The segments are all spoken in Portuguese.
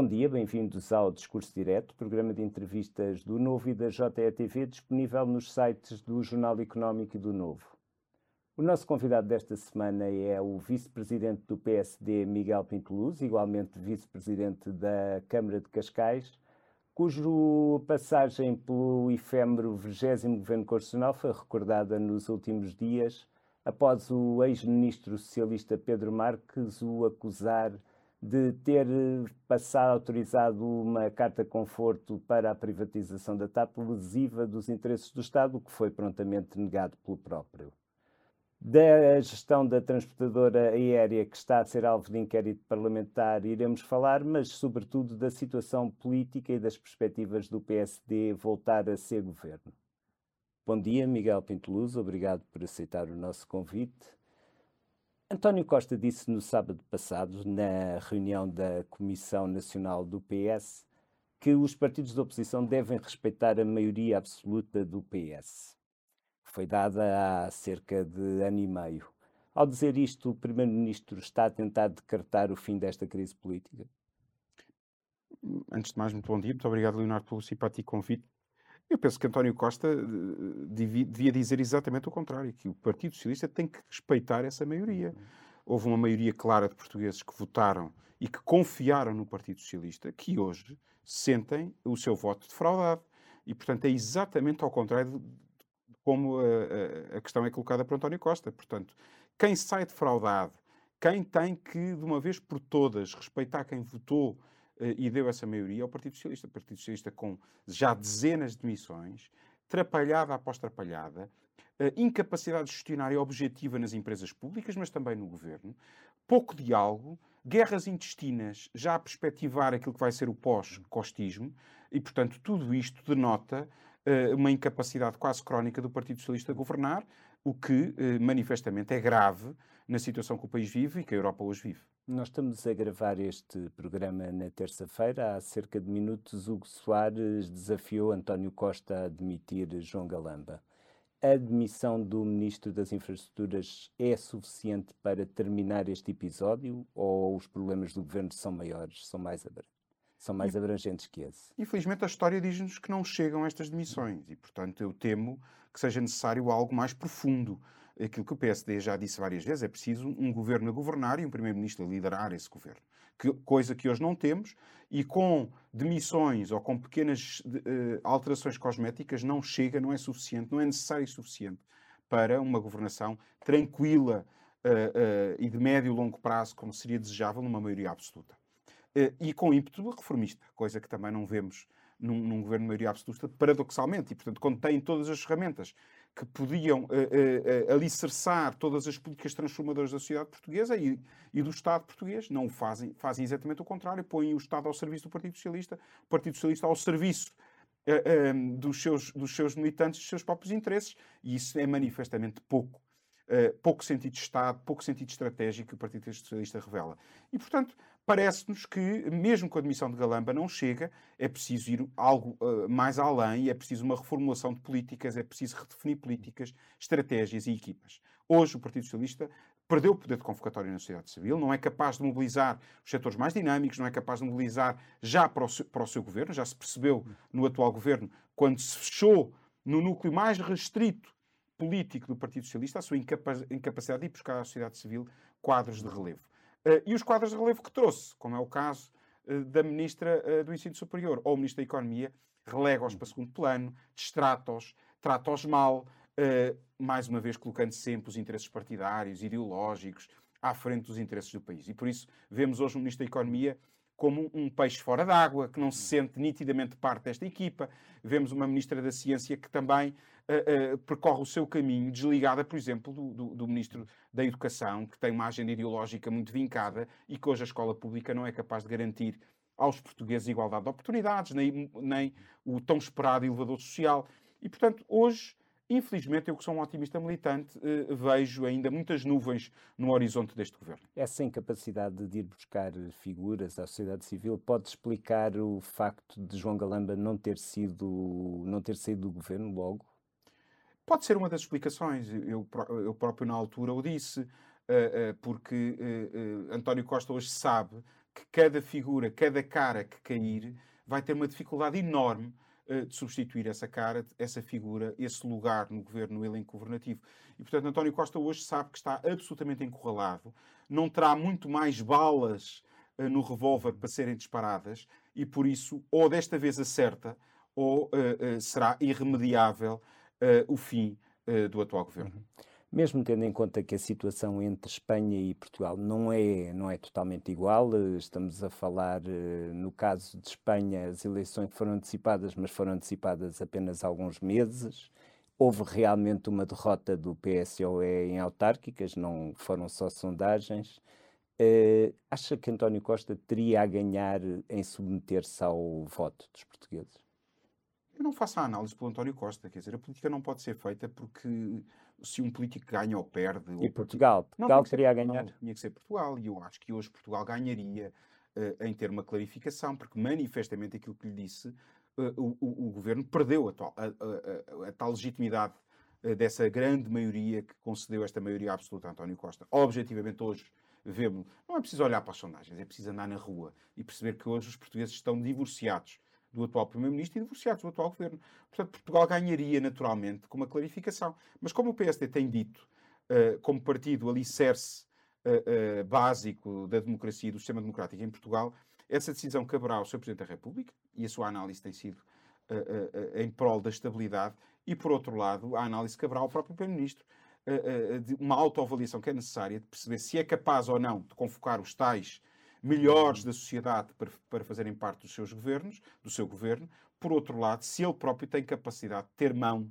Bom dia, bem-vindos ao Discurso Direto, programa de entrevistas do Novo e da JETV, disponível nos sites do Jornal Económico e do Novo. O nosso convidado desta semana é o vice-presidente do PSD, Miguel Pinteluz, igualmente vice-presidente da Câmara de Cascais, cujo passagem pelo efêmero 20 Governo Constitucional foi recordada nos últimos dias, após o ex-ministro socialista Pedro Marques o acusar de ter passado, autorizado uma carta conforto para a privatização da TAP lesiva dos interesses do Estado, o que foi prontamente negado pelo próprio da gestão da transportadora aérea que está a ser alvo de inquérito parlamentar iremos falar, mas sobretudo da situação política e das perspectivas do PSD voltar a ser governo. Bom dia, Miguel Pinteluz, obrigado por aceitar o nosso convite. António Costa disse no sábado passado, na reunião da Comissão Nacional do PS, que os partidos da oposição devem respeitar a maioria absoluta do PS foi dada há cerca de ano e meio. Ao dizer isto, o Primeiro-Ministro está a tentar decretar o fim desta crise política? Antes de mais, muito bom dia. Muito obrigado, Leonardo, pelo simpático convite. Eu penso que António Costa eh, devia dizer exatamente o contrário, que o Partido Socialista tem que respeitar essa maioria. Houve uma maioria clara de portugueses que votaram e que confiaram no Partido Socialista, que hoje sentem o seu voto defraudado. E, portanto, é exatamente ao contrário como a, a, a questão é colocada por António Costa. Portanto, quem sai defraudado, quem tem que, de uma vez por todas, respeitar quem votou e deu essa maioria é o Partido Socialista. O Partido Socialista com já dezenas de missões, trapalhada após trapalhada, uh, incapacidade gestionária objetiva nas empresas públicas, mas também no governo, pouco diálogo, guerras intestinas já a perspectivar aquilo que vai ser o pós-costismo, e, portanto, tudo isto denota uh, uma incapacidade quase crónica do Partido Socialista de governar, o que manifestamente é grave na situação que o país vive e que a Europa hoje vive. Nós estamos a gravar este programa na terça-feira. Há cerca de minutos, Hugo Soares desafiou António Costa a admitir João Galamba. A admissão do Ministro das Infraestruturas é suficiente para terminar este episódio ou os problemas do governo são maiores, são mais abrangentes? são mais abrangentes que esse. Infelizmente, a história diz-nos que não chegam estas demissões e, portanto, eu temo que seja necessário algo mais profundo. Aquilo que o PSD já disse várias vezes, é preciso um governo a governar e um primeiro-ministro a liderar esse governo. Que, coisa que hoje não temos e com demissões ou com pequenas uh, alterações cosméticas não chega, não é suficiente, não é necessário e suficiente para uma governação tranquila uh, uh, e de médio e longo prazo, como seria desejável numa maioria absoluta. E com ímpeto reformista, coisa que também não vemos num, num governo de maioria absoluta, paradoxalmente. E, portanto, quando têm todas as ferramentas que podiam uh, uh, alicerçar todas as políticas transformadoras da sociedade portuguesa e, e, do Estado português, não o fazem, fazem exatamente o contrário, põem o Estado ao serviço do Partido Socialista, o Partido Socialista ao serviço uh, dos, seus, dos seus militantes, dos seus próprios interesses, e isso é manifestamente pouco. pouco sentido de Estado, pouco sentido estratégico que o Partido Socialista revela. E, portanto, parece-nos que, mesmo com a admissão de Galamba, não chega, é preciso ir algo uh, mais além, é preciso uma reformulação de políticas, é preciso redefinir políticas, estratégias e equipas. Hoje, o Partido Socialista perdeu o poder de convocatória na sociedade civil, não é capaz de mobilizar os setores mais dinâmicos, não é capaz de mobilizar já para o seu, para o seu governo, já se percebeu no atual governo, quando se fechou no núcleo mais restrito político do Partido Socialista, a sua incapacidade de ir buscar à sociedade civil quadros de relevo. Uh, e os quadros de relevo que trouxe, como é o caso uh, da Ministra uh, do Ensino Superior ou o Ministro da Economia, relega-os para segundo plano, distrata-os, trata-os mal, mais uma vez colocando sempre os interesses partidários, ideológicos, à frente dos interesses do país. E por isso vemos hoje o Ministro da Economia como um peixe fora d'água, que não se sente nitidamente parte desta equipa. Vemos uma Ministra da Ciência que também uh, uh, percorre o seu caminho, desligada, por exemplo, do, do, do, Ministro da Educação, que tem uma agenda ideológica muito vincada e que hoje a escola pública não é capaz de garantir aos portugueses igualdade de oportunidades, nem, nem o tão esperado elevador social. E, portanto, hoje, infelizmente, eu que sou um otimista militante, uh, vejo ainda muitas nuvens no horizonte deste governo. Essa incapacidade de ir buscar figuras à sociedade civil pode explicar o facto de João Galamba não ter sido não ter saído do governo logo? Pode ser uma das explicações. Eu, eu próprio, na altura, o disse, uh, uh, porque António Costa hoje sabe que cada figura, cada cara que cair, vai ter uma dificuldade enorme uh, de substituir essa cara, essa figura, esse lugar no governo, no elenco governativo. E, portanto, António Costa hoje sabe que está absolutamente encurralado, não terá muito mais balas uh, no revólver para serem disparadas e, por isso, ou desta vez acerta, ou uh, será irremediável o fim do atual governo. Uhum mesmo tendo em conta que a situação entre Espanha e Portugal não é, não é totalmente igual, eh, estamos a falar, eh, no caso de Espanha, as eleições foram antecipadas, mas foram antecipadas apenas alguns meses. Houve realmente uma derrota do PSOE em autárquicas, não foram só sondagens. Uh, acha que António Costa teria a ganhar em submeter-se ao voto dos portugueses? Eu não faço a análise pelo António Costa, quer dizer, a política não pode ser feita porque se um político ganha ou perde. E ou Portugal? Portugal teria a ganhar? Não, tinha que ser Portugal. E eu acho que hoje Portugal ganharia uh, em ter uma clarificação, porque manifestamente aquilo que lhe disse, uh, o, o, o, governo perdeu a, tal, a, a, a tal legitimidade uh, dessa grande maioria que concedeu esta maioria absoluta a António Costa. Objetivamente, hoje vemos, não é preciso olhar para as sondagens, é preciso andar na rua e perceber que hoje os portugueses estão divorciados do atual Primeiro-Ministro e divorciados do atual Governo. Portanto, Portugal ganharia naturalmente com uma clarificação. Mas como o PSD tem dito, uh, como partido alicerce uh, uh, básico da democracia e do sistema democrático em Portugal, essa decisão caberá ao Sr. Presidente da República e a sua análise tem sido em prol da estabilidade e, por outro lado, a análise caberá ao próprio Primeiro-Ministro de uma autoavaliação que é necessária de perceber se é capaz ou não de convocar os tais melhores da sociedade para, para fazerem parte dos seus governos, do seu governo. Por outro lado, se ele próprio tem capacidade de ter mão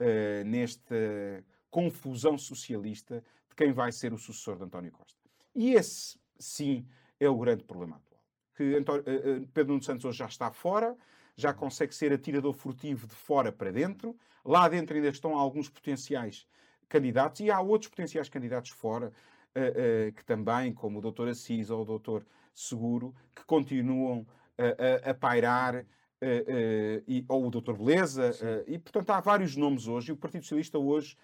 uh, nesta confusão socialista de quem vai ser o sucessor de António Costa. E esse, sim, é o grande problema atual. Que António, uh, Pedro Nuno Santos hoje já está fora, já consegue ser atirador furtivo de fora para dentro. Lá dentro ainda estão alguns potenciais candidatos e há outros potenciais candidatos fora que também, como o Dr. Assis ou o Dr. Seguro, que continuam a, a pairar, e, ou o Dr. Beleza, e portanto há vários nomes hoje, e o Partido Socialista hoje,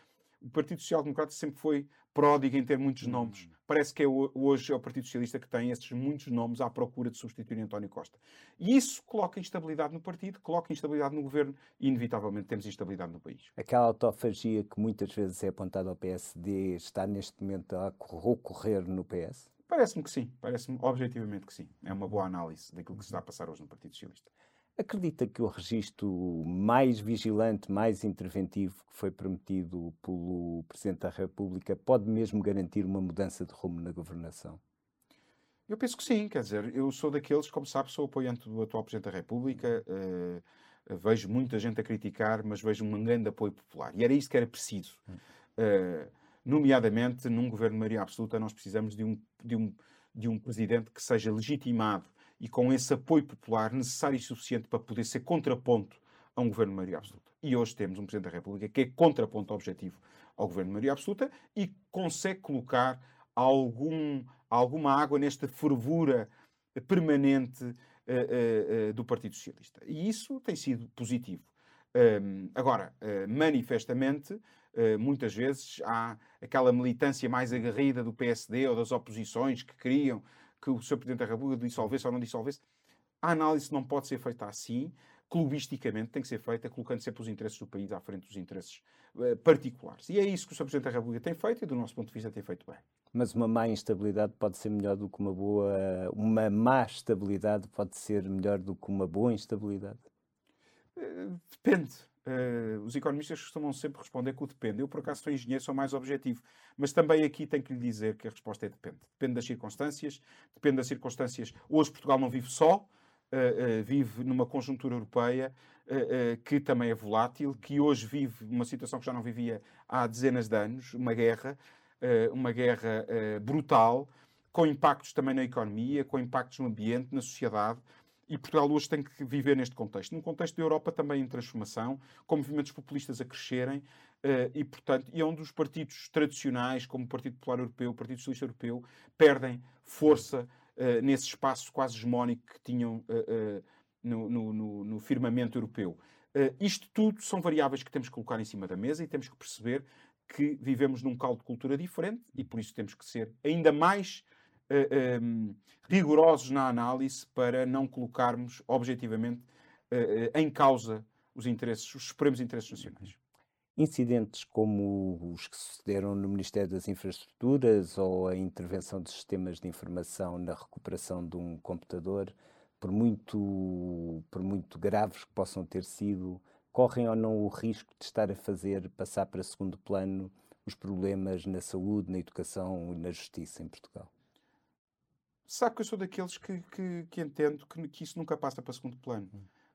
o Partido Social Democrata sempre foi pródigo em ter muitos nomes. Hum. Parece que é hoje é o Partido Socialista que tem esses muitos nomes à procura de substituir António Costa. E isso coloca instabilidade no partido, coloca instabilidade no governo e, inevitavelmente, temos instabilidade no país. Aquela autofagia que muitas vezes é apontada ao PSD está neste momento a ocorrer no PS? Parece-me que sim, parece-me objetivamente que sim. É uma boa análise daquilo que se está a passar hoje no Partido Socialista. Acredita que o registro mais vigilante, mais interventivo que foi prometido pelo Presidente da República pode mesmo garantir uma mudança de rumo na governação? Eu penso que sim, quer dizer, eu sou daqueles, como sabe, sou apoiante do atual Presidente da República, uh, vejo muita gente a criticar, mas vejo um grande apoio popular. E era isso que era preciso. Uh, nomeadamente, num governo de maioria absoluta, nós precisamos de um, de um, de um presidente que seja legitimado e com esse apoio popular necessário e suficiente para poder ser contraponto a um governo de maioria absoluta. E hoje temos um Presidente da República que é contraponto objetivo ao governo de maioria absoluta e consegue colocar algum, alguma água nesta fervura permanente uh, uh, uh, do Partido Socialista. E isso tem sido positivo. Um, agora, manifestamente, muitas vezes há aquela militância mais aguerrida do PSD ou das oposições que queriam que o Sr. Presidente da República dissolvesse ou não dissolvesse. A análise não pode ser feita assim. Clubisticamente tem que ser feita colocando sempre os interesses do país à frente dos interesses uh, particulares. E é isso que o Sr. Presidente da República tem feito e, do nosso ponto de vista, tem feito bem. Mas uma má instabilidade pode ser melhor do que uma boa. Uma má estabilidade pode ser melhor do que uma boa instabilidade? Uh, depende. Uh, os economistas costumam sempre responder que o depende. Eu, por acaso, sou engenheiro, sou mais objetivo. Mas também aqui tenho que lhe dizer que a resposta é depende. Depende das circunstâncias, depende das circunstâncias. Hoje Portugal não vive só, uh, uh, vive numa conjuntura europeia que também é volátil, que hoje vive uma situação que já não vivia há dezenas de anos, uma guerra, uma guerra brutal, com impactos também na economia, com impactos no ambiente, na sociedade. E Portugal hoje tem que viver neste contexto. Num contexto da Europa também em transformação, com movimentos populistas a crescerem, uh, e, portanto, e onde os partidos tradicionais, como o Partido Popular Europeu, o Partido Socialista Europeu, perdem força uh, nesse espaço quase hegemónico que tinham uh, no, no, no, firmamento europeu. isto tudo são variáveis que temos que colocar em cima da mesa e temos que perceber que vivemos num caldo de cultura diferente e por isso temos que ser ainda mais uh, um, rigorosos na análise para não colocarmos objetivamente uh, em causa os interesses, os supremos interesses nacionais. Incidentes como os que sucederam no Ministério das Infraestruturas ou a intervenção de sistemas de informação na recuperação de um computador, por muito, por muito graves que possam ter sido, correm ou não o risco de estar a fazer passar para segundo plano os problemas na saúde, na educação e na justiça em Portugal? Sabe que eu sou daqueles que, que, que entendo que, que, isso nunca passa para segundo plano.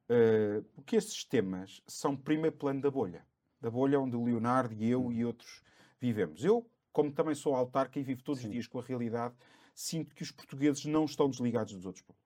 Uh, porque esses temas são primeiro plano da bolha. Da bolha onde o Leonardo e eu e outros vivemos. Eu, como também sou autarca e vivo todos Sim. os dias com a realidade, sinto que os portugueses não estão desligados dos outros povos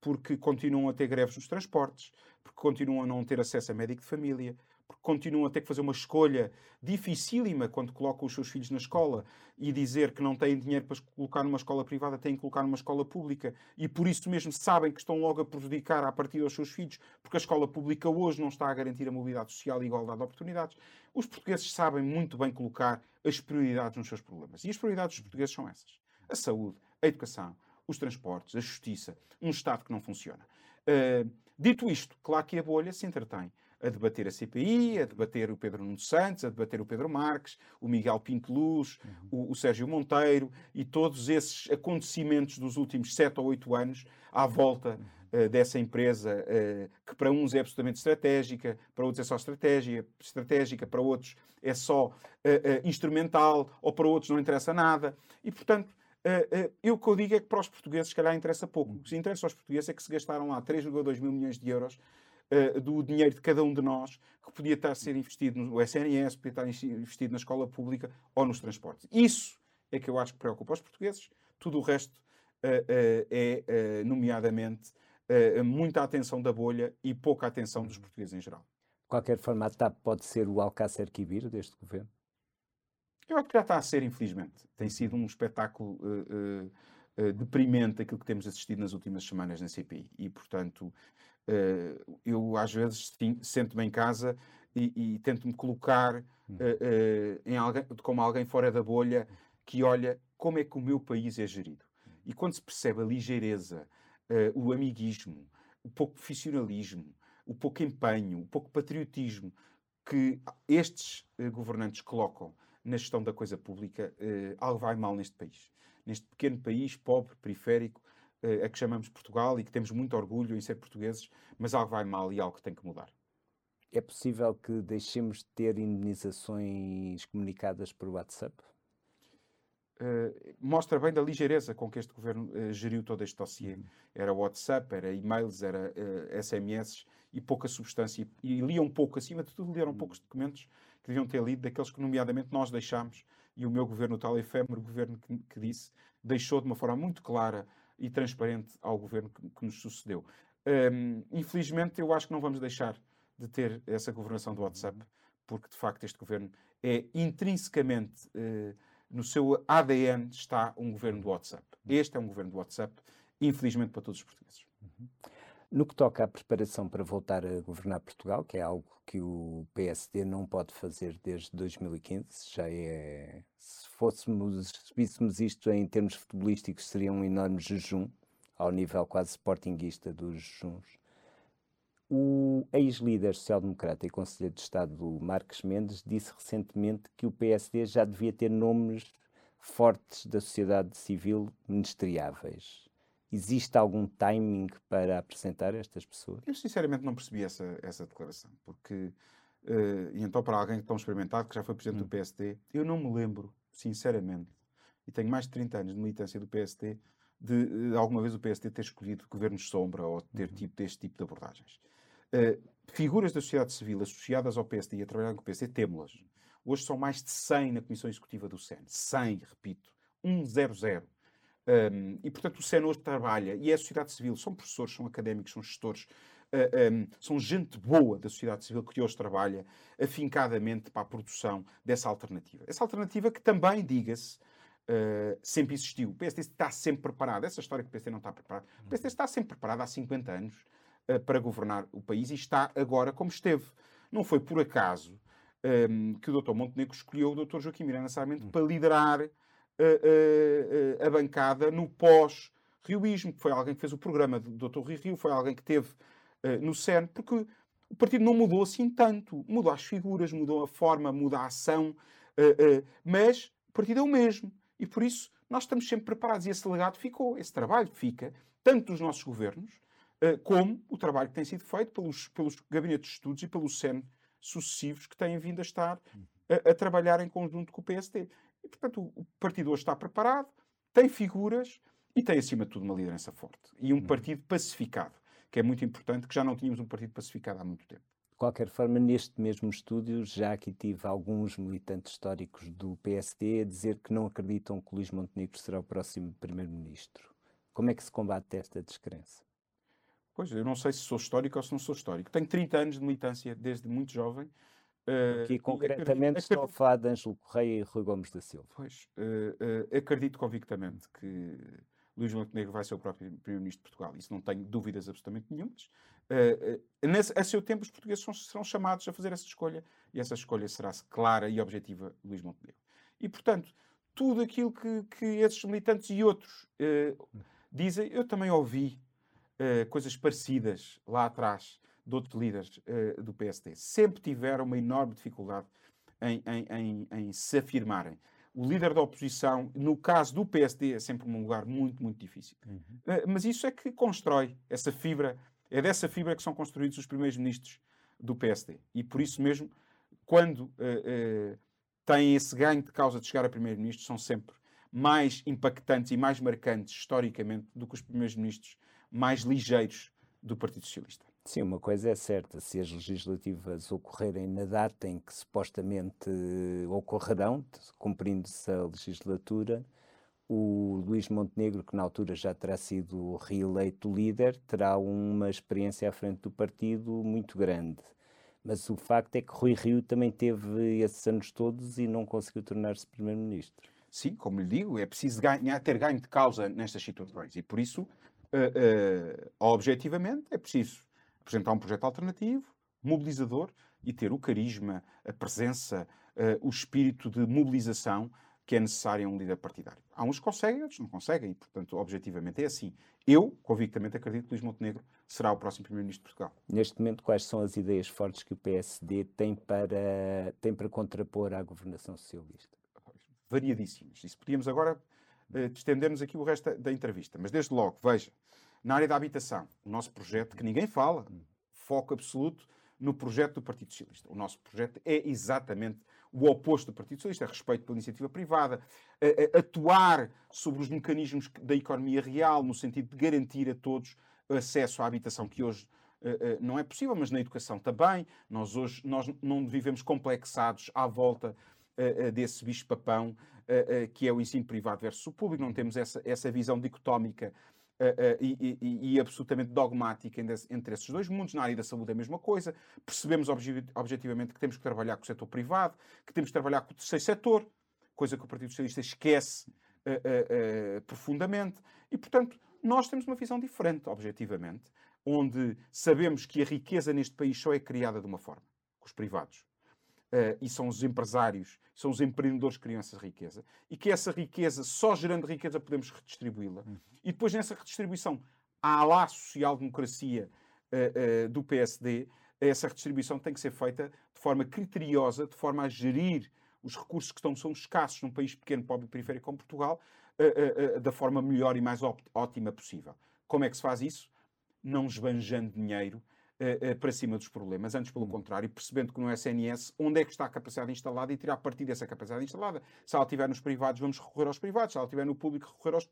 porque continuam a ter greves nos transportes, porque continuam a não ter acesso a médico de família, porque continuam a ter que fazer uma escolha dificílima quando colocam os seus filhos na escola e dizer que não têm dinheiro para colocar numa escola privada, têm que colocar numa escola pública e por isso mesmo sabem que estão logo a prejudicar a partir dos seus filhos, porque a escola pública hoje não está a garantir a mobilidade social e a igualdade de oportunidades. Os portugueses sabem muito bem colocar as prioridades nos seus problemas. E as prioridades dos portugueses são essas: a saúde, a educação, os transportes, a justiça, um Estado que não funciona. Uh, dito isto, claro que a bolha se entretém a debater a CPI, a debater o Pedro Nuno Santos, a debater o Pedro Marques, o Miguel Pinto Luz, uhum. o, o, Sérgio Monteiro e todos esses acontecimentos dos últimos sete ou oito anos à volta uh, dessa empresa uh, que para uns é absolutamente estratégica, para outros é só estratégia, estratégica, para outros é só uh, instrumental ou para outros não interessa nada. E, portanto, Uh, uh, eu o que eu digo é que para os portugueses, se calhar, interessa pouco. O que interessa aos portugueses é que se gastaram lá 3,2 mil milhões de euros uh, do dinheiro de cada um de nós, que podia estar a ser investido no SNS, podia estar investido na escola pública ou nos transportes. Isso é que eu acho que preocupa os portugueses. Tudo o resto é, nomeadamente, muita atenção da bolha e pouca atenção dos portugueses em geral. De qualquer forma, a TAP pode ser o Alcácer Quibir deste governo? Eu acho que já está a ser, infelizmente. Tem sido um espetáculo uh, uh, uh, deprimente aquilo que temos assistido nas últimas semanas na CPI. E, portanto, eu às vezes sento-me em casa e, e tento-me colocar hum. em alguém, como alguém fora da bolha que olha como é que o meu país é gerido. E quando se percebe a ligeireza, o amiguismo, o pouco profissionalismo, o pouco empenho, o pouco patriotismo que estes governantes colocam na gestão da coisa pública, algo vai mal neste país. Neste pequeno país, pobre, periférico, a que chamamos Portugal e que temos muito orgulho em ser portugueses, mas algo vai mal e algo que tem que mudar. É possível que deixemos de ter indenizações comunicadas por WhatsApp? Uh, mostra bem da ligeireza com que este governo uh, geriu todo este dossiê. Uhum. Era WhatsApp, era e-mails, era uh, SMS e pouca substância. E, e liam pouco, acima de tudo, leram uhum. poucos documentos que deviam ter lido, daqueles que, nomeadamente, nós deixámos, e o meu governo, o tal efêmero governo que, que, disse, deixou de uma forma muito clara e transparente ao governo que, que nos sucedeu. Um, infelizmente, eu acho que não vamos deixar de ter essa governação do WhatsApp, porque de facto este governo é intrinsecamente, uh, no seu ADN, está um governo do WhatsApp. Este é um governo do WhatsApp, infelizmente para todos os portugueses. Uhum. No que toca à preparação para voltar a governar Portugal, que é algo que o PSD não pode fazer desde 2015, já é. Se fôssemos, se víssemos isto em termos futebolísticos, seria um enorme jejum, ao nível quase sportinguista dos jejuns. O ex-líder social-democrata e conselheiro de Estado Marques Mendes disse recentemente que o PSD já devia ter nomes fortes da sociedade civil ministeriáveis. Existe algum timing para apresentar estas pessoas? Eu sinceramente não percebi essa, essa declaração, porque, uh, e então para alguém tão experimentado, que já foi presidente hum. do PSD, eu não me lembro, sinceramente, e tenho mais de 30 anos de militância do PSD, de, de alguma vez o PSD ter escolhido governos sombra ou ter uhum. tipo, deste tipo de abordagens. Uh, figuras da sociedade civil associadas ao PSD e a trabalhar com o PSD, temos-las. Hoje são mais de 100 na Comissão Executiva do SEN. 100, repito. 100. Um, e, portanto, o SEN hoje trabalha, e é a sociedade civil, são professores, são académicos, são gestores, uh, um, são gente boa da sociedade civil que hoje trabalha afincadamente para a produção dessa alternativa. Essa alternativa que também, diga-se, uh, sempre existiu. O PSD está sempre preparado. Essa história que o PSD não está preparado. O PSD está sempre preparado há 50 anos uh, para governar o país e está agora como esteve. Não foi por acaso um, que o Dr. Montenegro escolheu o Dr. Joaquim Miranda Sarmento para liderar uh, uh, a bancada no pós-rioísmo, que foi alguém que fez o programa do Dr. Rui Rio, foi alguém que teve no CERN, porque o partido não mudou assim tanto. Mudou as figuras, mudou a forma, muda a ação, mas o partido é o mesmo. E por isso nós estamos sempre preparados. E esse legado ficou, esse trabalho fica, tanto dos nossos governos, como o trabalho que tem sido feito pelos, pelos gabinetes de estudos e pelo CERN sucessivos que têm vindo a estar a, a trabalhar em conjunto com o PSD. E, portanto, o partido hoje está preparado, tem figuras e tem, acima de tudo, uma liderança forte. E um uhum. partido pacificado, que é muito importante, que já não tínhamos um partido pacificado há muito tempo. De qualquer forma, neste mesmo estúdio, já aqui tive alguns militantes históricos do PSD a dizer que não acreditam que Luís Montenegro será o próximo primeiro-ministro. Como é que se combate esta descrença? Pois, eu não sei se sou histórico ou se não sou histórico. Tenho 30 anos de militância desde muito jovem Uh, Aqui, concretamente, estou a falar de Ângelo Correia e Rui Gomes da Silva. Pois, uh, uh, acredito convictamente que Luís Montenegro vai ser o próprio Primeiro-Ministro de Portugal. Isso não tenho dúvidas absolutamente nenhumas. Nesse, a seu tempo, os portugueses são, serão chamados a fazer essa escolha e essa escolha será clara e objetiva Luís Montenegro. E, portanto, tudo aquilo que, que esses militantes e outros dizem, eu também ouvi coisas parecidas lá atrás de outros líderes uh, do PSD. Sempre tiveram uma enorme dificuldade em, em, em, em, se afirmarem. O líder da oposição, no caso do PSD, é sempre um lugar muito, muito difícil. Uhum. Uh, mas isso é que constrói essa fibra, é dessa fibra que são construídos os primeiros ministros do PSD. E por isso mesmo, quando uh, têm esse ganho de causa de chegar a primeiro-ministro, são sempre mais impactantes e mais marcantes historicamente do que os primeiros ministros mais ligeiros do Partido Socialista. Sim, uma coisa é certa: se as legislativas ocorrerem na data em que supostamente ocorrerão, cumprindo-se a legislatura, o Luís Montenegro, que na altura já terá sido reeleito líder, terá uma experiência à frente do partido muito grande. Mas o facto é que Rui Rio também teve esses anos todos e não conseguiu tornar-se primeiro-ministro. Sim, como lhe digo, é preciso ganhar, ter ganho de causa nestas situações e por isso, uh, uh, objetivamente, é preciso apresentar um projeto alternativo, mobilizador e ter o carisma, a presença, uh, o espírito de mobilização que é necessário a um líder partidário. Há uns que conseguem, outros não conseguem, e, portanto, objetivamente é assim. Eu, convictamente, acredito que Luís Montenegro será o próximo Primeiro-Ministro de Portugal. Neste momento, quais são as ideias fortes que o PSD tem para, tem para contrapor à governação socialista? Variadíssimas. Isso podíamos agora uh, estendermos aqui o resto da, da entrevista. Mas, desde logo, veja, na área da habitação, o nosso projeto, que ninguém fala, foco absoluto no projeto do Partido Socialista. O nosso projeto é exatamente o oposto do Partido Socialista, respeito pela iniciativa privada, a, a, atuar sobre os mecanismos da economia real, no sentido de garantir a todos acesso à habitação que hoje uh, uh, não é possível, mas na educação também. Nós hoje nós não vivemos complexados à volta uh, desse bicho-papão que é o ensino privado versus o público, não temos essa, essa visão dicotómica Uh, uh, e, e, e, absolutamente dogmática entre esses dois mundos. Na área da saúde é a mesma coisa. Percebemos obje objetivamente que temos que trabalhar com o setor privado, que temos que trabalhar com o terceiro setor, coisa que o Partido Socialista esquece uh, profundamente. E, portanto, nós temos uma visão diferente, objetivamente, onde sabemos que a riqueza neste país só é criada de uma forma, com os privados. Uh, e são os empresários, são os empreendedores que criam essa riqueza, e que essa riqueza, só gerando riqueza, podemos redistribuí-la. Uhum. E depois, nessa redistribuição, à lá social-democracia uh, uh, do PSD, essa redistribuição tem que ser feita de forma criteriosa, de forma a gerir os recursos que estão, são escassos num país pequeno, pobre e periférico como Portugal, da forma melhor e mais ótima possível. Como é que se faz isso? Não esbanjando dinheiro uh, para cima dos problemas, antes pelo hum. contrário, percebendo que no SNS onde é que está a capacidade instalada e tirar partido dessa capacidade instalada. Se ela estiver nos privados, vamos recorrer aos privados, se ela estiver no público, recorrer aos,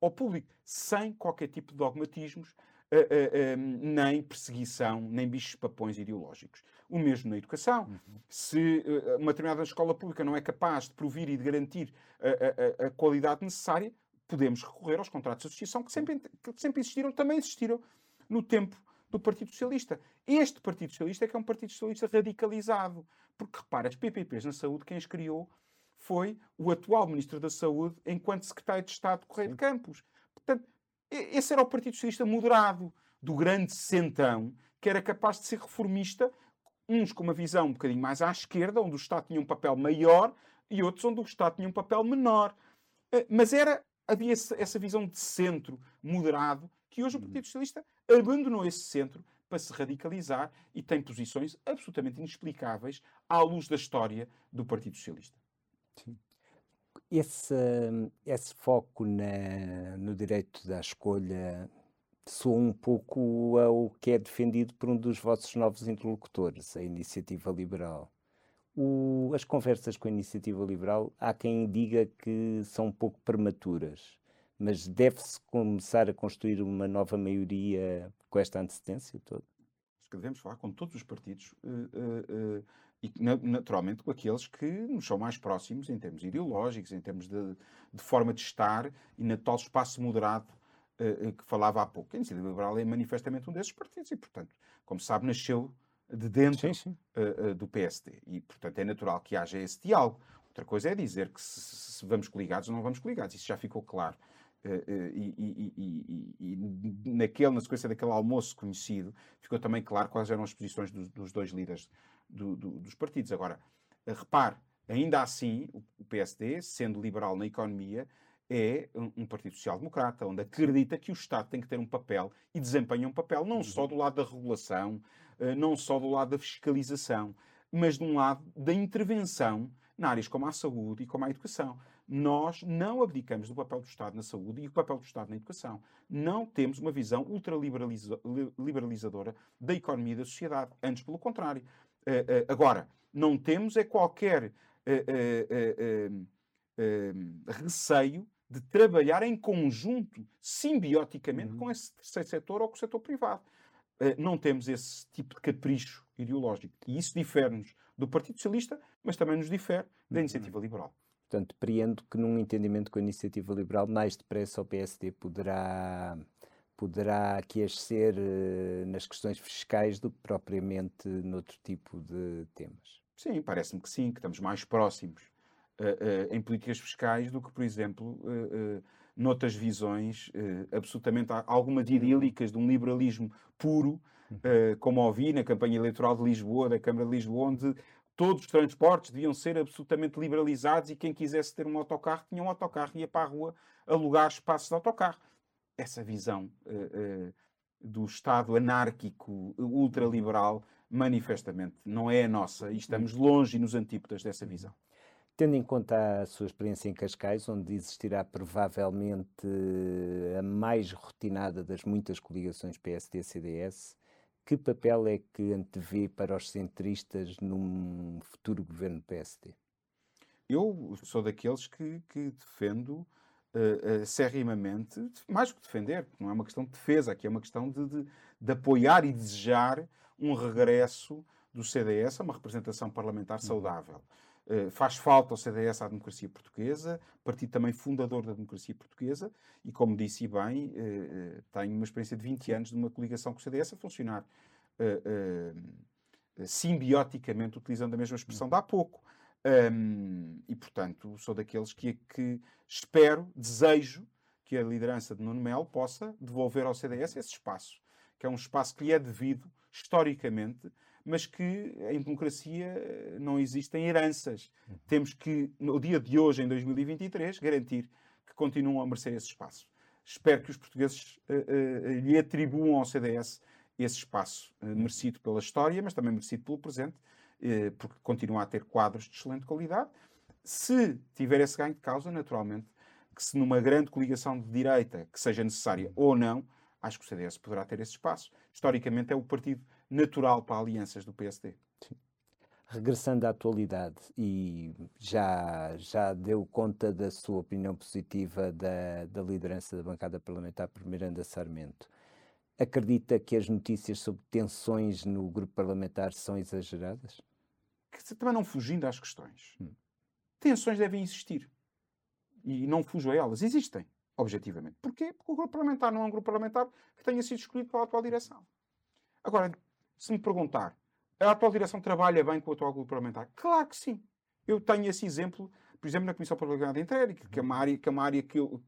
ao público, sem qualquer tipo de dogmatismos, uh, uh, nem perseguição, nem bichos papões ideológicos. O mesmo na educação. Uhum. Se uma determinada escola pública não é capaz de provir e de garantir a, a, a qualidade necessária, podemos recorrer aos contratos de associação que sempre, que sempre existiram, também existiram no tempo do Partido Socialista. Este Partido Socialista é que é um Partido Socialista radicalizado. Porque, repara, as PPPs na saúde, quem as criou foi o atual Ministro da Saúde, enquanto Secretário de Estado de Correio de Campos. Portanto, esse era o Partido Socialista moderado, do grande centão, que era capaz de ser reformista, uns com uma visão um bocadinho mais à esquerda, onde o Estado tinha um papel maior, e outros onde o Estado tinha um papel menor. Uh, mas era, havia essa visão de centro moderado que hoje o Partido Socialista abandonou esse centro para se radicalizar e tem posições absolutamente inexplicáveis à luz da história do Partido Socialista. Sim. Esse, esse foco na, no direito da escolha soa um pouco ao que é defendido por um dos vossos novos interlocutores, a Iniciativa Liberal. O, as conversas com a Iniciativa Liberal, há quem diga que são um pouco prematuras, mas deve-se começar a construir uma nova maioria com esta antecedência toda? Acho que devemos falar com todos os partidos uh, uh, uh, e, naturalmente, com aqueles que nos são mais próximos em termos ideológicos, em termos de, de forma de estar e na tal espaço moderado que falava há pouco. A Iniciativa Liberal é manifestamente um desses partidos e, portanto, como se sabe, nasceu de dentro sim, sim. do PSD e, portanto, é natural que haja esse diálogo. Outra coisa é dizer que se, se vamos coligados ou não vamos coligados, isso já ficou claro. Eh, eh, e, e, e, e, naquele, na sequência daquele almoço conhecido, ficou também claro quais eram as posições dos, dos dois líderes do, do, dos partidos. Agora, eh, repare, ainda assim, o PSD, sendo liberal na economia, é um, um partido social-democrata, onde acredita que o Estado tem que ter um papel e desempenha um papel não só uhum. do lado da regulação, não só do lado da fiscalização, mas de um lado da intervenção na áreas como a saúde e como a educação nós não abdicamos do papel do Estado na saúde e do papel do Estado na educação. Não temos uma visão ultraliberalizadora da economia e da sociedade. Antes, pelo contrário. Uh, uh, agora, não temos é qualquer uh, receio de trabalhar em conjunto, simbioticamente, uhum. com esse terceiro setor ou com o setor privado. não temos esse tipo de capricho ideológico. E isso difere-nos do Partido Socialista, mas também nos difere da uhum. Iniciativa Liberal. Portanto, depreendo que num entendimento com a iniciativa liberal, mais depressa o PSD poderá, poderá aquecer uh, nas questões fiscais do que propriamente noutro tipo de temas. Sim, parece-me que sim, que estamos mais próximos uh, uh, em políticas fiscais do que, por exemplo, noutras visões absolutamente alguma de idílicas de um liberalismo puro, uhum. como ouvi na campanha eleitoral de Lisboa, da Câmara de Lisboa, onde todos os transportes deviam ser absolutamente liberalizados e quem quisesse ter um autocarro tinha um autocarro e ia para a rua alugar espaços de autocarro. Essa visão uh, uh, do Estado anárquico, ultraliberal, manifestamente não é a nossa e estamos longe nos antípodas dessa visão. Tendo em conta a sua experiência em Cascais, onde existirá provavelmente a mais rotinada das muitas coligações PSD-CDS, que papel é que antevê para os centristas num futuro governo PSD? Eu sou daqueles que, que defendo uh, serrimamente, mais do que defender, não é uma questão de defesa, aqui é uma questão de, de, de apoiar e desejar um regresso do CDS a uma representação parlamentar uhum. saudável. Uh, faz falta ao CDS à democracia portuguesa, partido também fundador da democracia portuguesa, e como disse bem, uh, tenho uma experiência de 20 anos de uma coligação com o CDS a funcionar simbioticamente, utilizando a mesma expressão de há pouco. E, portanto, sou daqueles que, que espero, desejo que a liderança de Nuno Melo possa devolver ao CDS esse espaço, que é um espaço que lhe é devido historicamente, mas que em democracia eh, não existem heranças. Temos que, no dia de hoje, em 2023, garantir que continuam a merecer esse espaço. Espero que os portugueses uh, uh, lhe atribuam ao CDS esse espaço uh, merecido pela história, mas também merecido pelo presente, porque continua a ter quadros de excelente qualidade. Se tiver esse ganho de causa, naturalmente, que se numa grande coligação de direita, que seja necessária ou não, acho que o CDS poderá ter esse espaço. Historicamente é o partido natural para alianças do PSD. Sim. Regressando à atualidade, e já, já deu conta da sua opinião positiva da, da liderança da bancada parlamentar por Miranda Sarmento, acredita que as notícias sobre tensões no grupo parlamentar são exageradas? Que, também não fugindo às questões. Hum. Tensões devem existir. E não fujo a elas. Existem, objetivamente. Porquê? Porque o grupo parlamentar não é um grupo parlamentar que tenha sido escolhido pela atual direção. Agora, se me perguntar, a atual direção trabalha bem com o atual grupo parlamentar? Claro que sim. Eu tenho esse exemplo, por exemplo, na Comissão Parlamentar de Inquérito, que é uma área que, é uma área que, eu,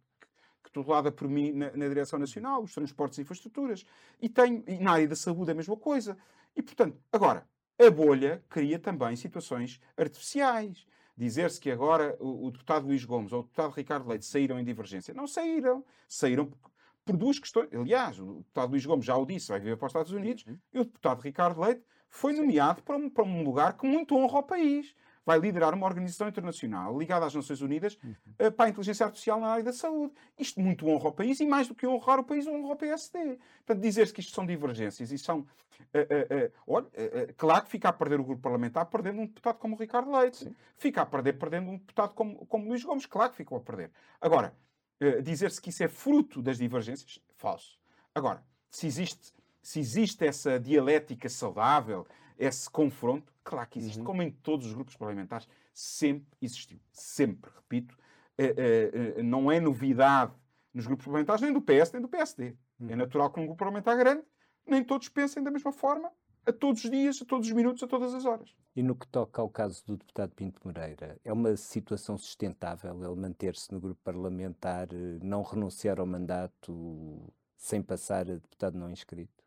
que tutelada por mim na, na Direção Nacional, os transportes e infraestruturas. E, tenho, e na área da saúde a mesma coisa. E, portanto, agora, a bolha cria também situações artificiais dizer-se que agora o, o, deputado Luís Gomes ou o deputado Ricardo Leite saíram em divergência. Não saíram. Saíram duas questões. Aliás, o deputado Luís Gomes já o disse, vai viver para os Estados Unidos, uhum. e o deputado Ricardo Leite foi nomeado para um, para um lugar que muito honra ao país vai liderar uma organização internacional ligada às Nações Unidas uhum. uh, para a inteligência artificial na área da saúde. Isto muito honra o país e, mais do que honrar o país, honra o PSD. Portanto, dizer-se que isto são divergências e são. Uh, uh, olha, claro que fica a perder o grupo parlamentar perdendo um deputado como o Ricardo Leite. Sim. Fica a perder perdendo um deputado como, como Luís Gomes. Claro que ficou a perder. Agora, dizer-se que isso é fruto das divergências, falso. Agora, se existe, se existe essa dialética saudável, esse confronto, claro que existe, uhum. como em todos os grupos parlamentares, sempre existiu. Sempre, repito, é, é, não é novidade nos grupos parlamentares nem do PS nem do PSD. É uhum. É natural que um grupo parlamentar grande, nem todos pensem da mesma forma, a todos os dias, a todos os minutos, a todas as horas. E no que toca ao caso do deputado Pinto Moreira, é uma situação sustentável ele manter-se no grupo parlamentar, eh, não renunciar ao mandato sem passar a deputado não inscrito?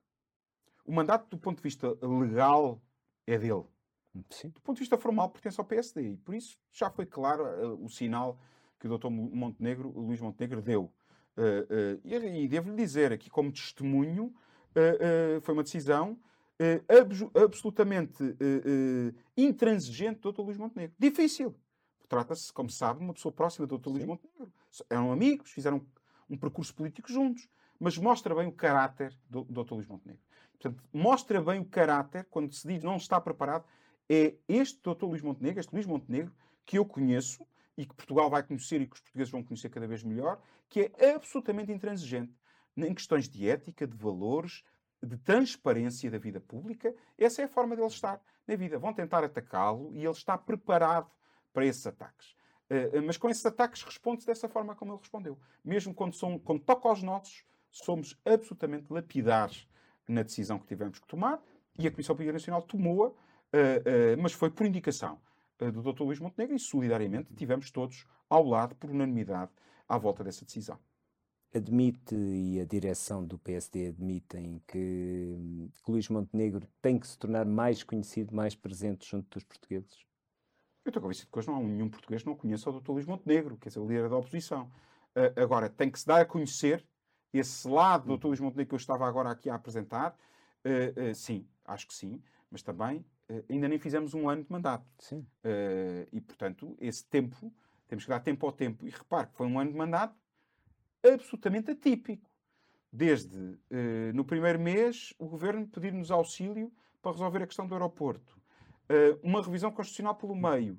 O mandato, do ponto de vista legal, é dele. Sim. Do ponto de vista formal, pertence ao PSD. E por isso já foi claro uh, o sinal que o Dr. Montenegro, o Luís Montenegro deu. Uh, uh, e, e devo-lhe dizer aqui, como testemunho, foi uma decisão absolutamente intransigente do Dr. Luís Montenegro. Difícil. Trata-se, como se sabe, de uma pessoa próxima do Dr. Sim. Luís Montenegro. Eram amigos, fizeram um percurso político juntos. Mas mostra bem o caráter do, do Dr. Luís Montenegro. Portanto, mostra bem o caráter, quando se diz não está preparado, é este doutor Luís Montenegro, este Luís Montenegro, que eu conheço e que Portugal vai conhecer e que os portugueses vão conhecer cada vez melhor, que é absolutamente intransigente em questões de ética, de valores, de transparência da vida pública. Essa é a forma dele estar na vida. Vão tentar atacá-lo e ele está preparado para esses ataques. Uh, mas com esses ataques responde-se dessa forma como ele respondeu. Mesmo quando, são, quando toca aos nossos, somos absolutamente lapidares na decisão que tivemos que tomar e a Comissão Política Nacional tomou-a, uh, mas foi por indicação do Dr. Luís Montenegro e solidariamente tivemos todos ao lado, por unanimidade, à volta dessa decisão. Admite e a direção do PSD admitem que, que Luís Montenegro tem que se tornar mais conhecido, mais presente junto dos portugueses? Eu estou convencido que hoje não há nenhum português que não conheça o Dr. Luís Montenegro, que é o líder da oposição. agora, tem que se dar a conhecer esse lado do Dr. Luís Montenegro que eu estava agora aqui a apresentar, uh, uh, sim, acho que sim, mas também uh, ainda nem fizemos um ano de mandato. Sim. e, portanto, esse tempo, temos que dar tempo ao tempo. E repare que foi um ano de mandato absolutamente atípico. Desde no primeiro mês, o governo pedir-nos auxílio para resolver a questão do aeroporto, uma revisão constitucional pelo meio,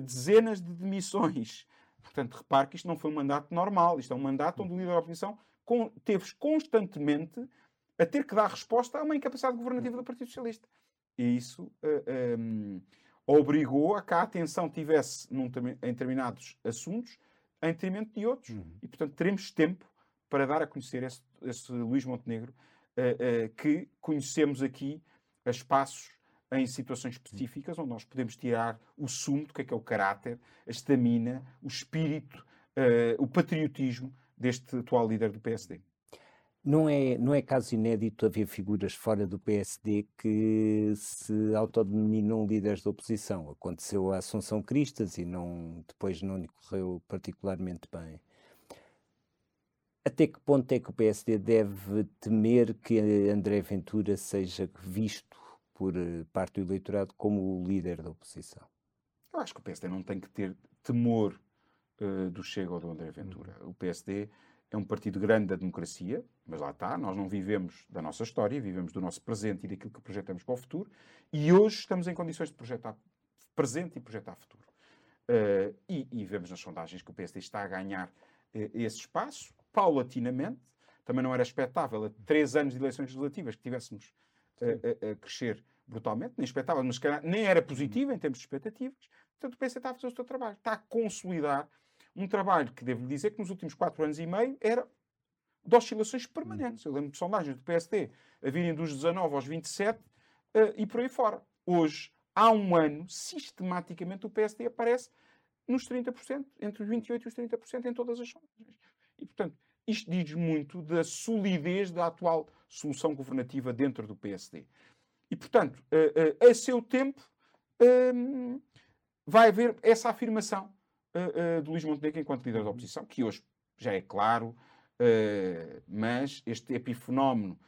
dezenas de demissões. Portanto, repare que isto não foi um mandato normal, isto é um mandato onde o líder da oposição teve constantemente a ter que dar resposta a uma incapacidade governativa do Partido Socialista. E isso uh, eh, um, ehm, obrigou a que a atenção tivesse num, em determinados assuntos em detrimento de outros. Uhum. E, portanto, teremos tempo para dar a conhecer esse, esse Luís Montenegro, uh, uh, que conhecemos aqui a espaços em situações específicas, onde nós podemos tirar o sumo do que é, que é o caráter, a estamina, o espírito, o patriotismo deste atual líder do PSD. Não é, não é caso inédito haver figuras fora do PSD que se autodenominam líderes da oposição. Aconteceu a Assunção Cristas e não, depois não lhe correu particularmente bem. Até que ponto é que o PSD deve temer que André Ventura seja visto por eh, parte do eleitorado como o líder da oposição? Eu acho que o PSD não tem que ter temor uh, do Chega ou do André Ventura. Uhum. O PSD é um partido grande da democracia, mas lá está, nós não vivemos da nossa história, vivemos do nosso presente e daquilo que projetamos para o futuro, e hoje estamos em condições de projetar presente e projetar futuro. Uh, e, e, vemos nas sondagens que o PSD está a ganhar uh, esse espaço, paulatinamente. Também não era expectável, a três anos de eleições legislativas, que tivéssemos uh, a crescer brutalmente, nem expectável, mas nem era positivo em termos de expectativas. Portanto, o PSD está a fazer o seu trabalho, está a consolidar um trabalho que, devo dizer, que nos últimos quatro anos e meio era de oscilações permanentes. Eu lembro de sondagens do PSD a virem dos 19 aos 27 uh, eh, e por aí fora. Hoje, há um ano, sistematicamente o PSD aparece nos 30%, entre os 28% e os 30% em todas as sondagens. E, portanto, isto diz muito da solidez da atual solução governativa dentro do PSD. E, portanto, uh, uh, a seu tempo, uh, vai haver essa afirmação uh, uh, do Luís Montenegro enquanto líder da oposição, que hoje já é claro, uh, mas este epifenómeno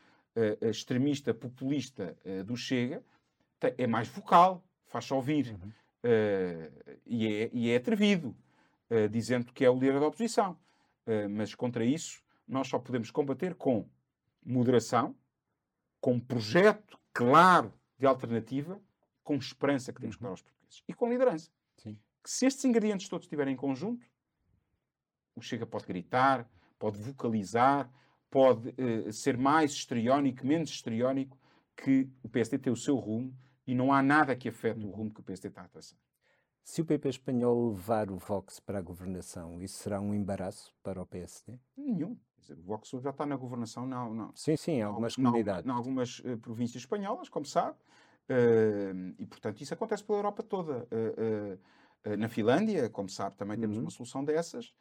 extremista, populista do Chega é mais vocal, faz-se ouvir uhum. e, é, e, é, atrevido, dizendo que é o líder da oposição. mas contra isso, nós só podemos combater com moderação, com um projeto claro de alternativa, com esperança que temos que dar aos portugueses e com liderança. Sim. Que se estes ingredientes todos estiverem em conjunto, o Chega pode gritar, pode vocalizar, pode uh, ser mais histriónico, menos histriónico, que o PSD tem o seu rumo e não há nada que afete o rumo que o PSD está a traçar. Se o PP espanhol levar o Vox para a governação, isso será um embaraço para o PSD? Nenhum. O Vox já está na governação, não, não. Sim, sim, em algumas comunidades. Em algumas uh, províncias espanholas, como sabe. Uh, e, portanto, isso acontece pela Europa toda. Uh, na Finlândia, como sabe, também temos uhum. uma solução dessas.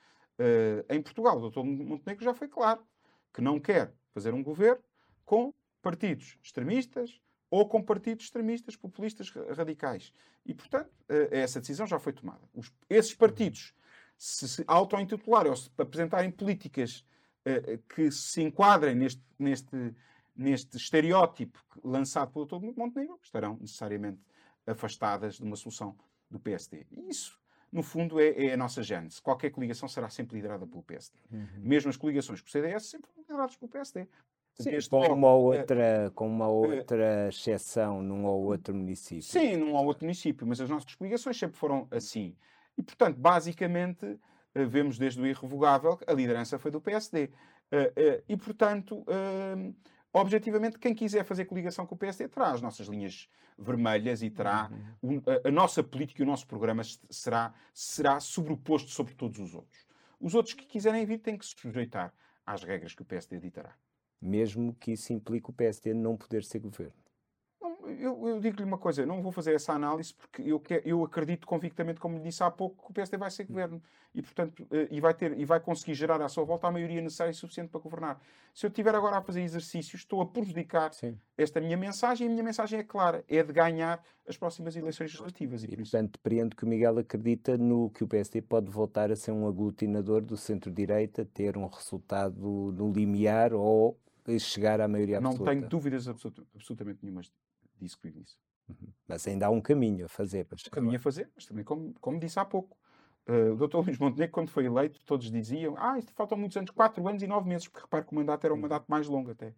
em Portugal, o Dr. Montenegro já foi claro que não quer fazer um governo com partidos extremistas ou com partidos extremistas, populistas, radicais. E, portanto, essa decisão já foi tomada. Os, esses partidos, se, se auto-intitularem ou se apresentarem políticas que se enquadrem neste, neste neste estereótipo lançado pelo Dr. Montenegro, estarão necessariamente afastadas de uma solução do PSD. E isso, no fundo, é, é a nossa gênese. Qualquer coligação será sempre liderada pelo PSD. Uhum. Mesmo as coligações com o CDS sempre lideradas pelo PSD. Sim, com uma, outra, com uma outra exceção num ou outro município. Sim, num ou outro município, mas as nossas coligações sempre foram assim. E, portanto, basicamente, eh, vemos desde o irrevogável que a liderança foi do PSD. Eh, eh, e, portanto, objetivamente, quem quiser fazer coligação com o PSD terá as nossas linhas vermelhas e terá uhum. a, a, nossa política e o nosso programa será, será sobreposto sobre todos os outros. Os outros que quiserem vir têm que se sujeitar às regras que o PSD ditará. Mesmo que isso implique o PSD não poder ser governo eu, eu digo-lhe uma coisa, não vou fazer essa análise porque eu, eu acredito convictamente, como lhe disse há pouco, que o PSD vai ser hum. governo e, portanto, eh, e vai, ter, e vai conseguir gerar à sua volta a maioria necessária e suficiente para governar. Se eu estiver agora a fazer exercícios, estou a prejudicar Sim. esta minha mensagem e a minha mensagem é clara, é de ganhar as próximas eleições legislativas. E, e portanto, depreendo que o Miguel acredita no que o PSD pode voltar a ser um aglutinador do centro-direita, ter um resultado no limiar ou chegar à maioria absoluta. Não tenho dúvidas absolutamente nenhumas disse que disse. Uhum. Mas ainda há um caminho a fazer. Para um caminho a fazer, mas também, como, como disse há pouco, uh, o Dr. Luís Montenegro, quando foi eleito, todos diziam: Ah, isto faltam muitos anos, 4 anos e 9 meses, porque repare que o mandato era um mandato mais longo até.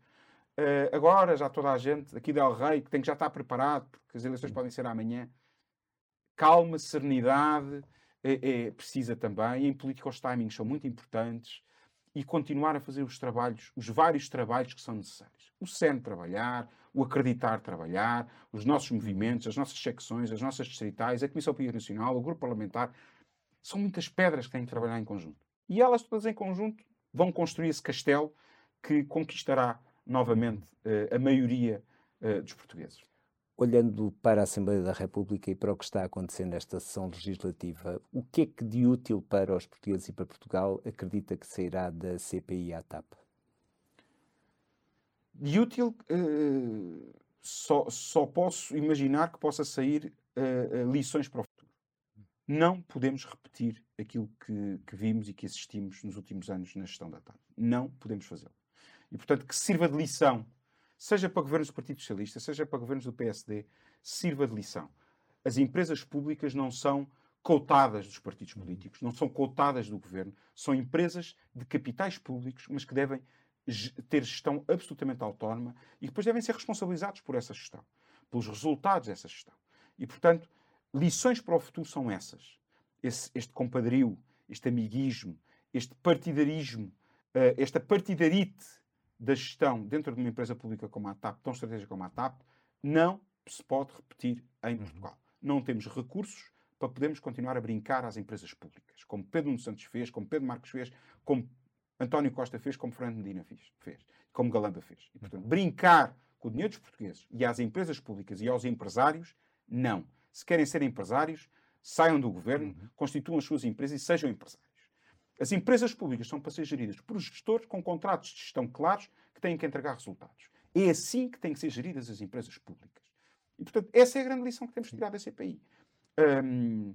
Uh, agora já toda a gente, aqui Del Rey, que tem que já estar preparado, porque as eleições podem ser amanhã. Calma, serenidade é, é precisa também. E em política, os timings são muito importantes e continuar a fazer os trabalhos, os vários trabalhos que são necessários. O SEN trabalhar, o acreditar trabalhar, os nossos movimentos, as nossas secções, as nossas distritais, a Comissão Política Nacional, o Grupo Parlamentar, são muitas pedras que têm que trabalhar em conjunto. E elas todas em conjunto vão construir esse castelo que conquistará novamente uh, a maioria uh, dos portugueses. Olhando para a Assembleia da República e para o que está acontecendo nesta sessão legislativa, o que é que de útil para os portugueses e para Portugal acredita que sairá da CPI à TAP? De útil, uh, só, só posso imaginar que possa sair uh, lições para o futuro. Não podemos repetir aquilo que, que, vimos e que assistimos nos últimos anos na gestão da TAP. Não podemos fazê-lo. E, portanto, que sirva de lição, seja para governos do Partido Socialista, seja para governos do PSD, sirva de lição. As empresas públicas não são cotadas dos partidos políticos, não são cotadas do governo, são empresas de capitais públicos, mas que devem ter gestão absolutamente autónoma e depois devem ser responsabilizados por essa gestão, pelos resultados dessa gestão. E, portanto, lições para o futuro são essas. Esse, este compadrio, este amiguismo, este partidarismo, uh, esta partidarite da gestão dentro de uma empresa pública como a TAP, tão estratégica como a TAP, não se pode repetir em uhum. Portugal. Não temos recursos para podermos continuar a brincar às empresas públicas, como Pedro Nuno Santos fez, como Pedro Marcos fez, como António Costa fez, como Fernando Medina fez, fez como Galamba fez. E, portanto, brincar com o dinheiro dos portugueses e às empresas públicas e aos empresários, não. Se querem ser empresários, saiam do governo, uhum. constituam as suas empresas e sejam empresários. As empresas públicas são para ser geridas por gestores com contratos de gestão claros que têm que entregar resultados. É assim que têm que ser geridas as empresas públicas. E, portanto, essa é a grande lição que temos de tirar da CPI. Um,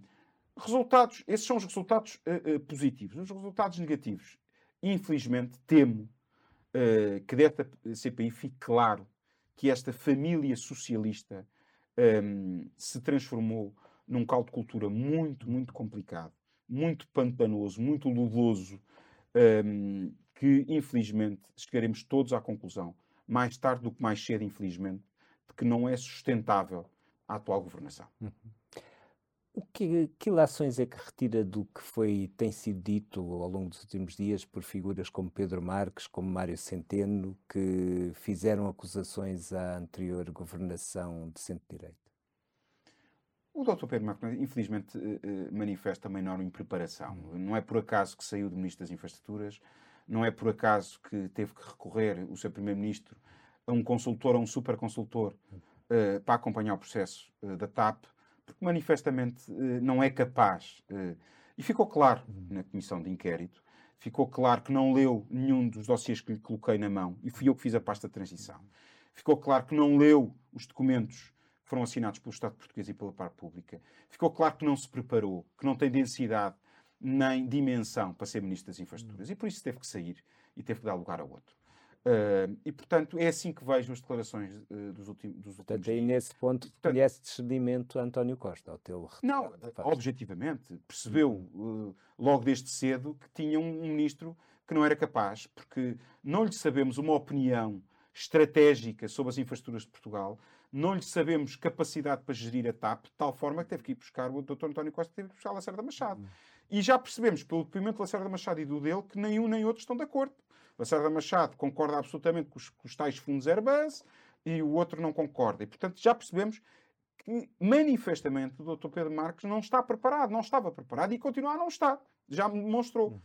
Resultados, esses são os resultados uh, uh, positivos. Os resultados negativos, infelizmente, temo uh, que desta CPI fique claro que esta família socialista um, ehm, se transformou num caldo de cultura muito, muito complicado, muito pantanoso, muito ludoso, um, ehm, que infelizmente chegaremos todos à conclusão, mais tarde do que mais cedo, infelizmente, de que não é sustentável a atual governação. Uhum. O que, que ilações é que retira do que foi, tem sido dito ao longo dos últimos dias por figuras como Pedro Marques, como Mário Centeno, que fizeram acusações à anterior governação de centro-direita? O Dr. Pedro Marques, infelizmente, eh, eh, manifesta uma enorme impreparação. Não é por acaso que saiu de Ministro das Infraestruturas, não é por acaso que teve que recorrer o seu Primeiro-Ministro a um consultor, a um superconsultor, uh, para acompanhar o processo da TAP porque manifestamente eh, não é capaz. Eh, e ficou claro na comissão de inquérito, ficou claro que não leu nenhum dos dossiês que lhe coloquei na mão, e fui eu que fiz a pasta de transição. Ficou claro que não leu os documentos que foram assinados pelo Estado português e pela parte pública. Ficou claro que não se preparou, que não tem densidade nem dimensão para ser Ministro das Infraestruturas. E por isso teve que sair e teve que dar lugar a outro. Uh, e, portanto, é assim que vejo as declarações uh, dos, últimos, dos últimos Portanto, aí nesse ponto portanto, conhece discernimento António Costa, ao teu Não, objetivamente, percebeu uh, logo desde cedo que tinha um, um, ministro que não era capaz, porque não lhe sabemos uma opinião estratégica sobre as infraestruturas de Portugal, não lhe sabemos capacidade para gerir a TAP, de tal forma que teve que ir buscar o Dr. António Costa, teve que buscar Lacerda Machado. Uhum. E já percebemos, pelo depoimento de Lacerda Machado e do dele, que nem um nem outro estão de acordo. Lacerda Machado concorda absolutamente com os, com os tais fundos Airbus e o outro não concorda. E, portanto, já percebemos que, manifestamente, o Dr. Pedro Marques não está preparado, não estava preparado e continua a não estar. Já me demonstrou. Uhum.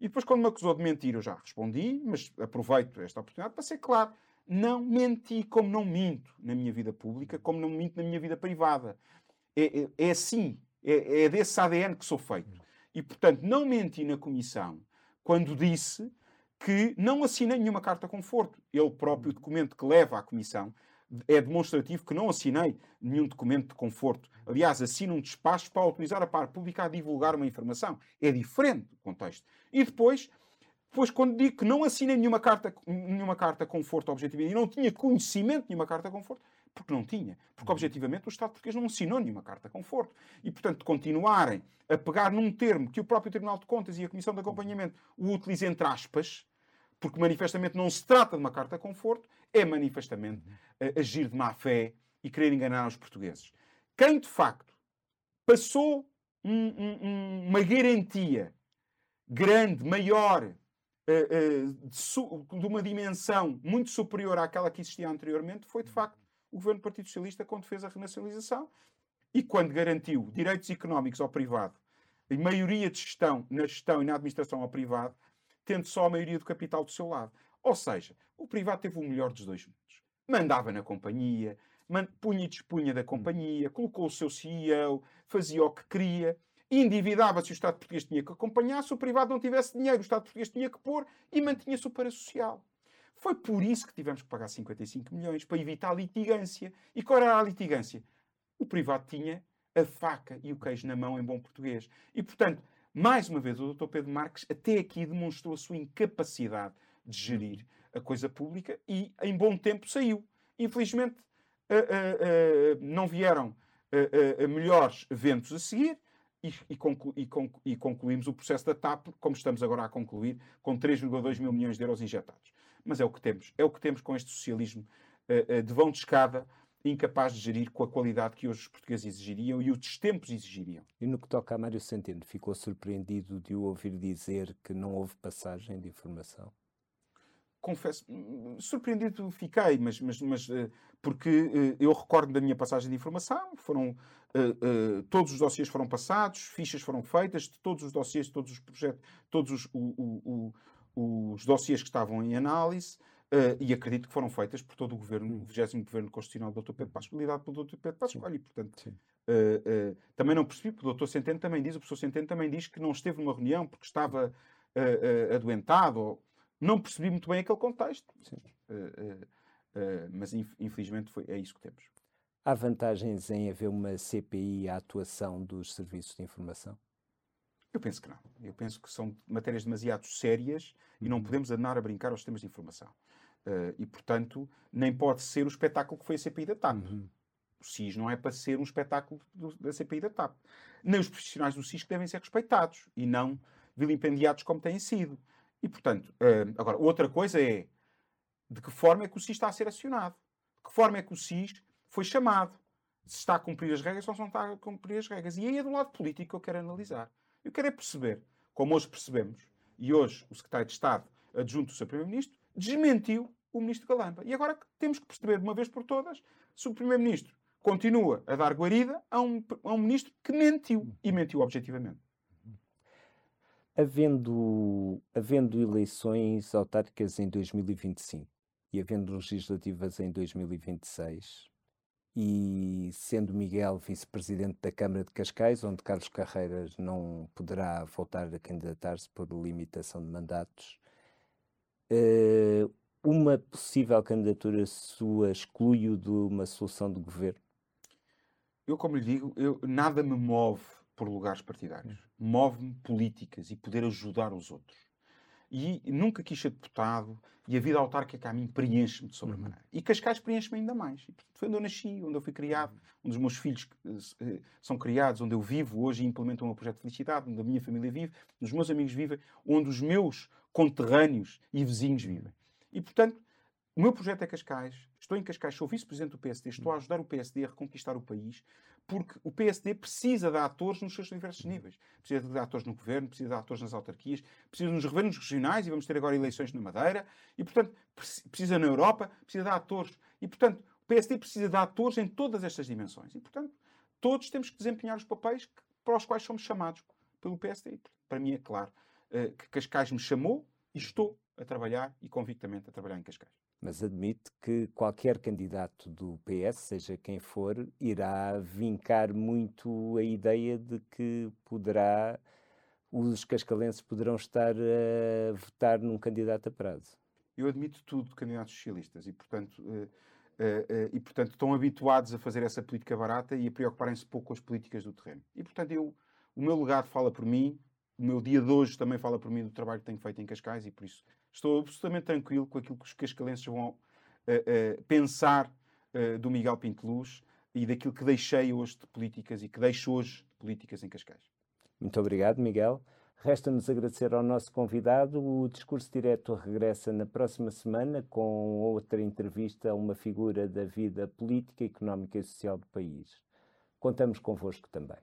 E depois, quando me acusou de mentir, eu já respondi, mas aproveito esta oportunidade para ser claro. Não menti como não minto na minha vida pública, como não minto na minha vida privada. É, é, é assim, é, é desse ADN que sou feito. E, portanto, não menti na comissão quando disse que não assinei nenhuma carta conforto. Ele próprio documento que leva à Comissão é demonstrativo que não assinei nenhum documento de conforto. Aliás, assino um despacho para autorizar a par pública a divulgar uma informação. É diferente o contexto. E depois, depois quando digo que não assinei nenhuma carta, nenhuma carta conforto objetivamente e não tinha conhecimento de nenhuma carta conforto, porque não tinha. Porque, objetivamente, o Estado português não assinou nenhuma carta conforto. E, portanto, continuarem a pegar num termo que o próprio Tribunal de Contas e a Comissão de Acompanhamento o utilizam entre aspas, porque manifestamente não se trata de uma carta conforto, é manifestamente uh, agir de má fé e querer enganar os portugueses. Quem de facto passou um, um, uma garantia grande, maior, uh, uh, de, de, uma dimensão muito superior àquela que existia anteriormente, foi de facto o governo do Partido Socialista quando fez a renacionalização e quando garantiu direitos económicos ao privado e maioria de gestão na gestão e na administração ao privado, tendo só a maioria do capital do seu lado. Ou seja, o privado teve o melhor dos dois mundos. Mandava na companhia, punha e dispunha da companhia, colocou o seu CEO, fazia o que queria, endividava-se o Estado português tinha que acompanhar, se o privado não tivesse dinheiro, o Estado português tinha que pôr e mantinha-se o parasocial. Foi por isso que tivemos que pagar 55 milhões, para evitar a litigância. E qual era a litigância? O privado tinha a faca e o queijo na mão em bom português. E, portanto, mais uma vez, o Dr. Pedro Marques até aqui demonstrou a sua incapacidade de gerir a coisa pública e, em bom tempo, saiu. Infelizmente, uh, uh, não vieram melhores ventos a seguir e, e, conclu e, conclu e, concluímos o processo da TAP, como estamos agora a concluir, com 3,2 mil milhões de euros injetados. Mas é o que temos. É o que temos com este socialismo de vão de escada incapaz de gerir com a qualidade que hoje os portugueses exigiriam e os tempos exigiriam. E no que toca a Mário Centeno, ficou surpreendido de o ouvir dizer que não houve passagem de informação? Confesso, surpreendido fiquei, mas, mas, mas eh, porque eh, eu recordo da minha passagem de informação, foram uh, todos os dossiês foram passados, fichas foram feitas de todos os dossiês, todos os projetos, todos os, o, o, o, os dossiês que estavam em análise. Uh, e acredito que foram feitas por todo o governo, o 20 governo constitucional do Dr. Pedro Pascoal, liderado pelo Dr. Pedro Pascoal, e portanto uh, uh, também não percebi, porque o Dr. Centeno também diz, o professor Centeno também diz que não esteve numa reunião porque estava adoentado, ou... não percebi muito bem aquele contexto, mas infelizmente foi, é isso que temos. Há vantagens em haver uma CPI à atuação dos serviços de informação? Eu penso que não. Eu penso que são matérias demasiado sérias e não uhum. podemos andar a brincar aos sistemas de informação. Uh, e, portanto, nem pode ser o espetáculo que foi a CPI da TAP. Uhum. O SIS não é para ser um espetáculo do, da CPI da TAP. Nem os profissionais do SIS que devem ser respeitados e não vilipendiados como têm sido. E, portanto, uh, agora, outra coisa é de que forma é que o SIS está a ser acionado. De que forma é que o SIS foi chamado. Se está a cumprir as regras ou se não está a cumprir as regras. E aí é do lado político que eu quero analisar. Eu quero é perceber, como hoje percebemos, e hoje o secretário de Estado adjunto do seu Primeiro-Ministro desmentiu o Ministro Galamba. E agora temos que perceber de uma vez por todas se o Primeiro-Ministro continua a dar guarida a um, a um Ministro que mentiu. E mentiu objetivamente. Havendo, havendo eleições autárquicas em 2025 e havendo legislativas em 2026, e sendo Miguel vice-presidente da Câmara de Cascais, onde Carlos Carreiras não poderá voltar a candidatar-se por limitação de mandatos, uh, uma possível candidatura sua exclui-o de uma solução de governo? Eu, como lhe digo, eu, nada me move por lugares partidários. Hum. Move-me políticas e poder ajudar os outros. E nunca quis ser deputado e a vida autárquica a mim preenche-me de sobremaneira. Uhum. E Cascais preenche-me ainda mais. Foi onde eu nasci, onde eu fui criado, onde os meus filhos uh, são criados, onde eu vivo hoje e implemento o meu projeto de felicidade, onde a minha família vive, onde os meus amigos vivem, onde os meus conterrâneos e vizinhos vivem. E, portanto, o meu projeto é Cascais, estou em Cascais, sou vice-presidente do PSD, estou a ajudar o PSD a reconquistar o país, porque o PSD precisa de atores nos seus diversos níveis. Precisa de atores no governo, precisa de atores nas autarquias, precisa nos governos regionais, e vamos ter agora eleições na Madeira, e, portanto, precisa na Europa, precisa de atores. E, portanto, o PSD precisa de atores em todas estas dimensões. E, portanto, todos temos que desempenhar os papéis para os quais somos chamados pelo PSD. Para mim é claro eh, que Cascais me chamou e estou a trabalhar e convictamente a trabalhar em Cascais mas admite que qualquer candidato do PS, seja quem for, irá vincar muito a ideia de que poderá os cascalenses poderão estar a votar num candidato a prazo. Eu admito tudo de candidatos socialistas e, portanto, uh, uh, uh, e, portanto estão habituados a fazer essa política barata e a preocuparem-se pouco com as políticas do terreno. E, portanto, eu, o meu legado fala por mim, o meu dia de hoje também fala por mim do trabalho que tenho feito em Cascais e, por isso, estou absolutamente tranquilo com aquilo que os cascalenses vão uh, uh, pensar uh, do Miguel Pinto Luz e daquilo que deixei hoje de políticas e que deixo hoje de políticas em Cascais. Muito obrigado, Miguel. Resta-nos agradecer ao nosso convidado. O Discurso Direto regressa na próxima semana com outra entrevista a uma figura da vida política, económica e social do país. Contamos convosco também.